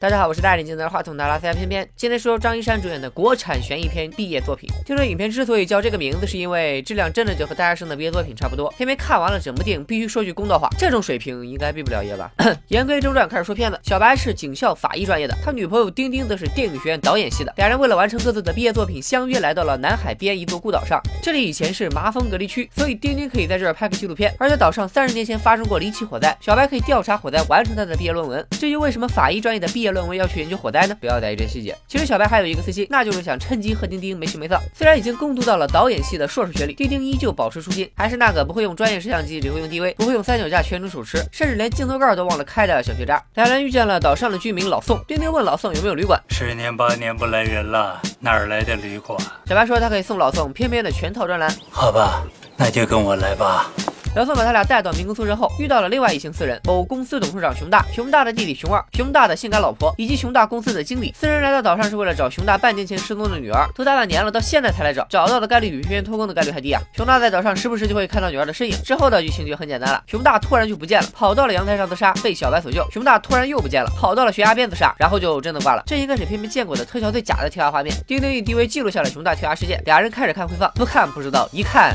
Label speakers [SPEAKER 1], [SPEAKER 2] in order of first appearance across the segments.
[SPEAKER 1] 大家好，我是戴眼镜拿着话筒的拉斯加偏偏。今天说张一山主演的国产悬疑片毕业作品。听说影片之所以叫这个名字，是因为质量真的就和大学生的毕业作品差不多。偏偏看完了整部电影，必须说句公道话，这种水平应该毕不了业吧？言归正传，开始说片子。小白是警校法医专业的，他女朋友丁丁则是电影学院导演系的。俩人为了完成各自的毕业作品，相约来到了南海边一座孤岛上。这里以前是麻风隔离区，所以丁丁可以在这儿拍个纪录片。而在岛上三十年前发生过离奇火灾，小白可以调查火灾，完成他的毕业论文。至于为什么法医专业的毕业论文要去研究火灾呢？不要在意这细节。其实小白还有一个私心，那就是想趁机和丁丁没羞没臊。虽然已经攻读到了导演系的硕士学历，丁丁依旧保持初心，还是那个不会用专业摄像机，只会用 DV，不会用三脚架全程手持，甚至连镜头盖都忘了开的小学渣。两人遇见了岛上的居民老宋，丁丁问老宋有没有旅馆，
[SPEAKER 2] 十年八年不来人了，哪儿来的旅馆？
[SPEAKER 1] 小白说他可以送老宋偏偏的全套专栏。
[SPEAKER 2] 好吧，那就跟我来吧。
[SPEAKER 1] 老宋把他俩带到民工宿舍后，遇到了另外一行四人：某公司董事长熊大、熊大的弟弟熊二、熊大的性感老婆以及熊大公司的经理。四人来到岛上是为了找熊大半年前失踪的女儿，都大半年了，到现在才来找，找到的概率比偏偏偷工的概率还低啊！熊大在岛上时不时就会看到女儿的身影。之后的剧情就很简单了：熊大突然就不见了，跑到了阳台上自杀，被小白所救；熊大突然又不见了，跑到了悬崖边自杀，然后就真的挂了。这应该是偏偏见过的特效最假的跳崖画面。钉钉用 DV 记录下了熊大跳崖事件，俩人开始看回放，不看不知道，一看。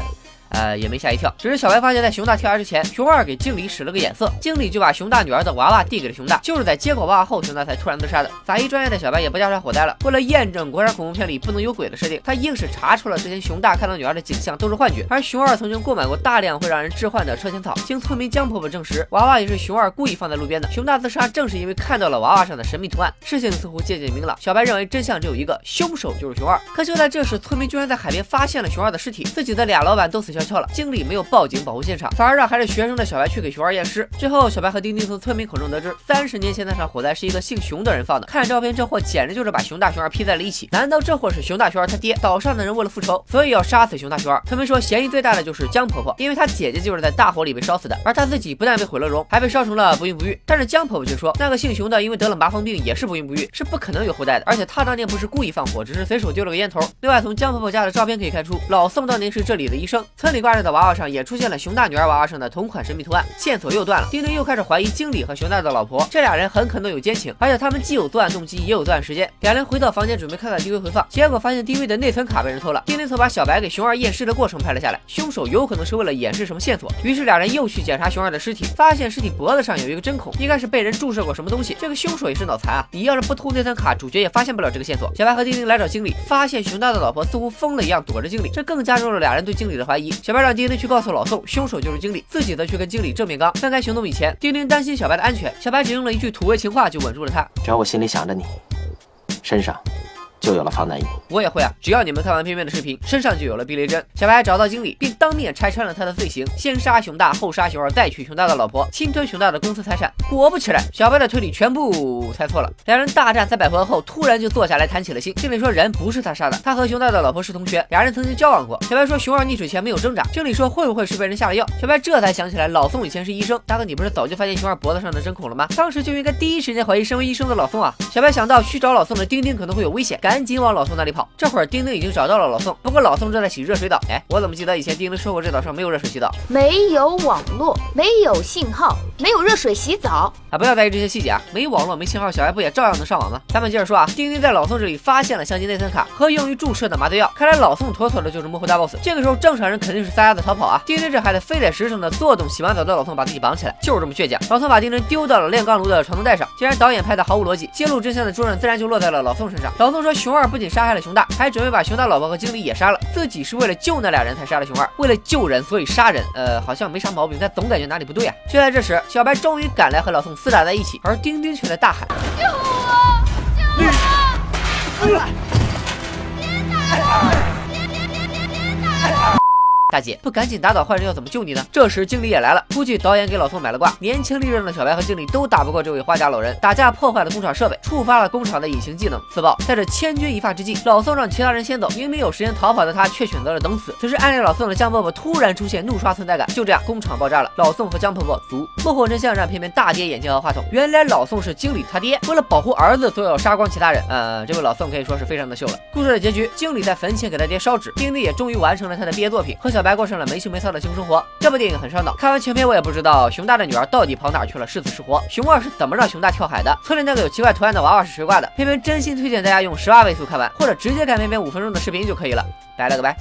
[SPEAKER 1] 呃，也没吓一跳，只是小白发现，在熊大跳崖之前，熊二给经理使了个眼色，经理就把熊大女儿的娃娃递给了熊大，就是在接过娃娃后，熊大才突然自杀的。法医专业的小白也不调查火灾了，为了验证国产恐怖片里不能有鬼的设定，他硬是查出了之前熊大看到女儿的景象都是幻觉，而熊二曾经购买过大量会让人致幻的车前草。经村民江婆婆证实，娃娃也是熊二故意放在路边的。熊大自杀正是因为看到了娃娃上的神秘图案，事情似乎渐渐明朗。小白认为真相只有一个，凶手就是熊二。可就在这时，村民居然在海边发现了熊二的尸体，自己的俩老板都死翘翘了，经理没有。报警保护现场，反而让还是学生的小白去给熊二验尸。最后，小白和丁丁从村民口中得知，三十年前那场火灾是一个姓熊的人放的。看照片，这货简直就是把熊大熊二 P 在了一起。难道这货是熊大熊二他爹？岛上的人为了复仇，所以要杀死熊大熊二。村民说，嫌疑最大的就是江婆婆，因为她姐姐就是在大火里被烧死的，而她自己不但被毁了容，还被烧成了不孕不育。但是江婆婆却说，那个姓熊的因为得了麻风病，也是不孕不育，是不可能有后代的。而且她当年不是故意放火，只是随手丢了个烟头。另外，从江婆婆家的照片可以看出，老宋当年是这里的医生。村里挂着的娃娃上也出现了熊大女。儿娃娃上的同款神秘图案，线索又断了。丁丁又开始怀疑经理和熊大的老婆，这俩人很可能有奸情，而且他们既有作案动机，也有作案时间。两人回到房间准备看看 DV 回放，结果发现 DV 的内存卡被人偷了。丁丁曾把小白给熊二验尸的过程拍了下来，凶手有可能是为了掩饰什么线索。于是俩人又去检查熊二的尸体，发现尸体脖子上有一个针孔，应该是被人注射过什么东西。这个凶手也是脑残啊！你要是不偷内存卡，主角也发现不了这个线索。小白和丁丁来找经理，发现熊大的老婆似乎疯了一样躲着经理，这更加重了俩人对经理的怀疑。小白让丁丁去告诉老宋，凶手就是经理，自己则。去跟经理正面刚。分开行动以前，丁丁担心小白的安全，小白只用了一句土味情话就稳住了他。
[SPEAKER 3] 只要我心里想着你，身上。就有了防弹衣，
[SPEAKER 1] 我也会啊！只要你们看完片片的视频，身上就有了避雷针。小白找到经理，并当面拆穿了他的罪行：先杀熊大，后杀熊二，再娶熊大的老婆，侵吞熊大的公司财产。果不其然，小白的推理全部猜错了。两人大战三百回合后，突然就坐下来谈起了心。经理说人不是他杀的，他和熊大的老婆是同学，俩人曾经交往过。小白说熊二溺水前没有挣扎。经理说会不会是被人下了药？小白这才想起来，老宋以前是医生，大哥你不是早就发现熊二脖子上的针孔了吗？当时就应该第一时间怀疑身为医生的老宋啊！小白想到去找老宋的丁丁可能会有危险，赶紧往老宋那里跑。这会儿丁丁已经找到了老宋，不过老宋正在洗热水澡。哎，我怎么记得以前丁丁说过这岛上没有热水洗澡？
[SPEAKER 4] 没有网络，没有信号，没有热水洗澡
[SPEAKER 1] 啊！不要在意这些细节啊，没网络没信号，小爱不也照样能上网吗？咱们接着说啊，丁丁在老宋这里发现了相机内存卡和用于注射的麻醉药，看来老宋妥妥的就是幕后大 boss。这个时候正常人肯定是撒丫子逃跑啊，丁丁这孩子非得实诚的坐等洗完澡的老宋把自己绑起来，就是这么倔强。老宋把丁丁丢到了炼钢炉的传送带上，既然导演拍的毫无逻辑，揭露真相的重任自然就落在了老宋身上。老宋说熊二不仅杀害了熊大，还准备把。熊大老婆和经理也杀了，自己是为了救那俩人才杀了熊二，为了救人所以杀人，呃，好像没啥毛病，但总感觉哪里不对啊。就在这时，小白终于赶来和老宋厮打在一起，而丁丁却在大喊：
[SPEAKER 4] 救我！救我！别打了！
[SPEAKER 1] 大姐不赶紧打倒坏人，要怎么救你呢？这时经理也来了，估计导演给老宋买了卦。年轻力壮的小白和经理都打不过这位花甲老人，打架破坏了工厂设备，触发了工厂的隐形技能自爆。在这千钧一发之际，老宋让其他人先走，明明有时间逃跑的他却选择了等死。此时暗恋老宋的江婆婆突然出现，怒刷存在感。就这样，工厂爆炸了，老宋和江婆婆足。幕后真相让偏偏大跌眼镜和话筒，原来老宋是经理他爹，为了保护儿子，所以要杀光其他人。呃，这位老宋可以说是非常的秀了。故事的结局，经理在坟前给他爹烧纸，丁丁也终于完成了他的毕业作品，和小。白过上了没羞没臊的幸福生活。这部电影很烧脑，看完全片我也不知道熊大的女儿到底跑哪去了，是死是活。熊二是怎么让熊大跳海的？村里那个有奇怪图案的娃娃是谁挂的？偏偏真心推荐大家用十八倍速看完，或者直接看偏偏五分钟的视频就可以了。拜了个拜。